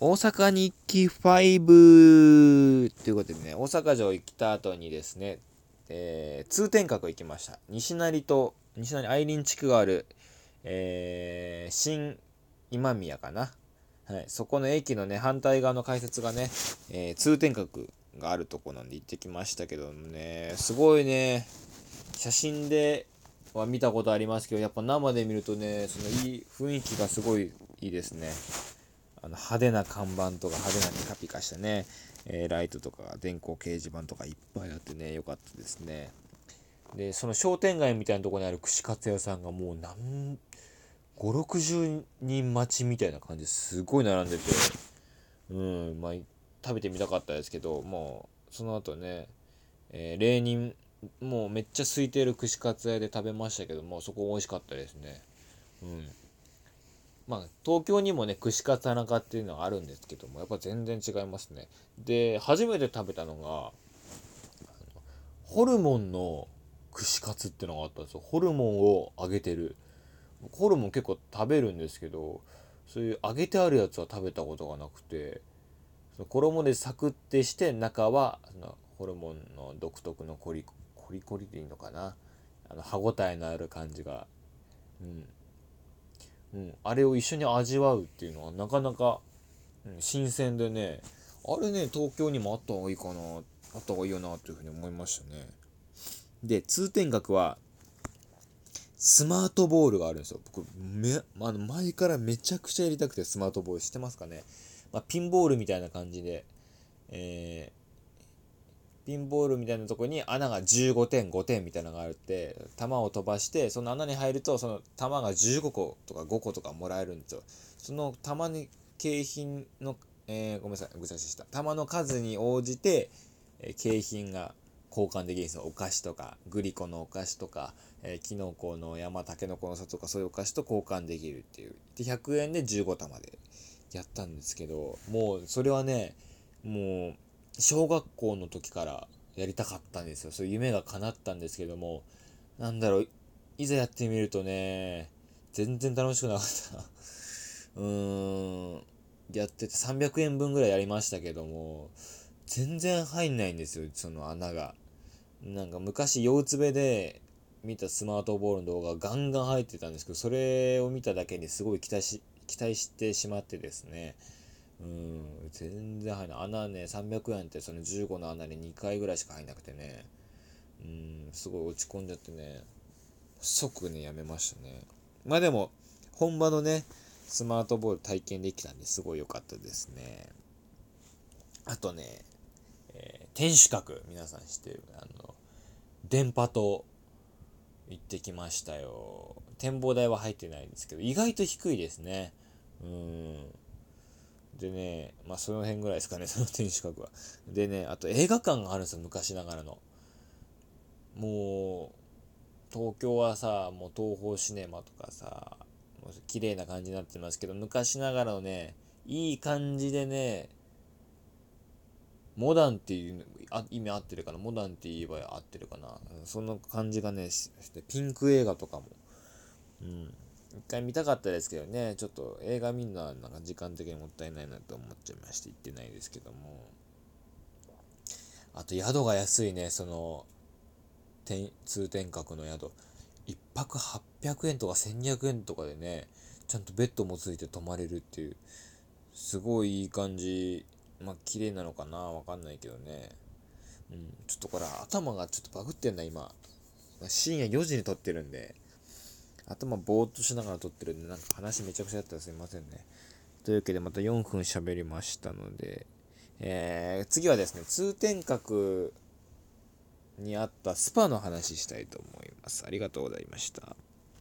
大阪日記5ということでね、大阪城行った後にですね、えー、通天閣行きました。西成と、西成愛林地区がある、えー、新今宮かな。はい、そこの駅のね、反対側の改札がね、えー、通天閣があるとこなんで行ってきましたけどね、すごいね、写真では見たことありますけど、やっぱ生で見るとね、そのいい雰囲気がすごいいいですね。あの派手な看板とか派手なピカピカしたね、えー、ライトとか電光掲示板とかいっぱいあってね、良かったですね。で、その商店街みたいなとこにある串カツ屋さんがもう何、5、60人待ちみたいな感じですごい並んでて、うん、まあ、食べてみたかったですけど、もう、その後ね、えー、例年、もうめっちゃ空いてる串カツ屋で食べましたけども、そこ美味しかったですね。うん。まあ、東京にもね、串カツ田中っていうのはあるんですけども、やっぱ全然違いますね。で、初めて食べたのが、ホルモンの串カツってのがあったんですよ。ホルモンを揚げてる。ホルモン結構食べるんですけど、そういう揚げてあるやつは食べたことがなくて、その衣でサクってして中はそのホルモンの独特のコリコリコリでいいのかなあの歯ごたえのある感じが、うん、うん、あれを一緒に味わうっていうのはなかなか、うん、新鮮でね。あれね東京にもあった方がいいかな。あった方がいいよなというふうに思いましたね。で通天閣はスマートボールがあるんですよ。僕めあの前からめちゃくちゃやりたくてスマートボール知ってますかね、まあ、ピンボールみたいな感じで、えピンボールみたいなとこに穴が15点5点みたいなのがあって球を飛ばしてその穴に入るとその球が15個とか5個とかもらえるんですよ。その球に景品の、えー、ごめんなさいぐちゃぐちゃした。球の数に応じて、えー、景品が交換できるんですよ。お菓子とかグリコのお菓子とか、えー、キノコの山タケノコの里とかそういうお菓子と交換できるっていう。で100円で15玉でやったんですけどもうそれはねもう小学校の時からやりたかったんですよ。そういう夢が叶ったんですけども、なんだろう、いざやってみるとね、全然楽しくなかった。うーん、やってて300円分ぐらいやりましたけども、全然入んないんですよ、その穴が。なんか昔、腰つべで見たスマートボールの動画ガンガン入ってたんですけど、それを見ただけにすごい期待し、期待してしまってですね、全然入んない。穴ね、300円ってその15の穴に2回ぐらいしか入んなくてね、うん、すごい落ち込んじゃってね、即ね、やめましたね。まあでも、本場のね、スマートボール体験できたんですごい良かったですね。あとね、えー、天守閣、皆さん知ってる、あの、電波塔行ってきましたよ。展望台は入ってないんですけど、意外と低いですね。うん。でね、まあその辺ぐらいですかね、その天守閣は。でね、あと映画館があるんですよ、昔ながらの。もう、東京はさ、もう東宝シネマとかさ、もう綺麗な感じになってますけど、昔ながらのね、いい感じでね、モダンっていうあ意味合ってるかな？モダンって言えば合ってるかな？その感じがねしてピンク映画とかもうん一回見たかったですけどね、ちょっと映画見るのはなんか時間的にもったいないなと思っちゃいまして行ってないですけども。あと宿が安いね、その、通天閣の宿。1泊800円とか1200円とかでね、ちゃんとベッドもついて泊まれるっていう、すごいいい感じ。まあ、綺麗なのかな？わかんないけどね。うん、ちょっとこれ頭がちょっとバグってんな、今。深夜4時に撮ってるんで。頭ぼーっとしながら撮ってるんで、なんか話めちゃくちゃだったらすいませんね。というわけでまた4分喋りましたので、えー、次はですね、通天閣にあったスパの話したいと思います。ありがとうございました。